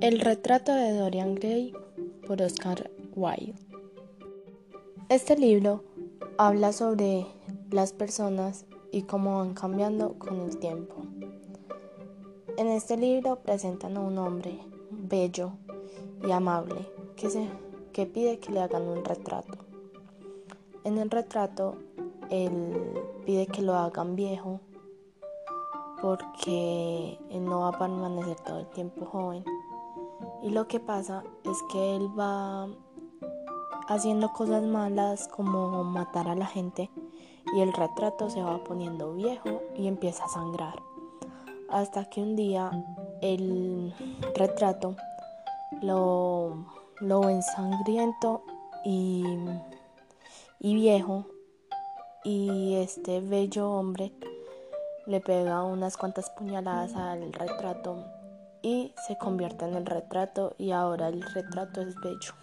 El retrato de Dorian Gray por Oscar Wilde. Este libro habla sobre las personas y cómo van cambiando con el tiempo. En este libro presentan a un hombre bello y amable que, se, que pide que le hagan un retrato. En el retrato él pide que lo hagan viejo porque él no va a permanecer todo el tiempo joven. Y lo que pasa es que él va haciendo cosas malas como matar a la gente y el retrato se va poniendo viejo y empieza a sangrar. Hasta que un día el retrato lo, lo ven sangriento y, y viejo y este bello hombre le pega unas cuantas puñaladas al retrato y se convierte en el retrato y ahora el retrato es bello.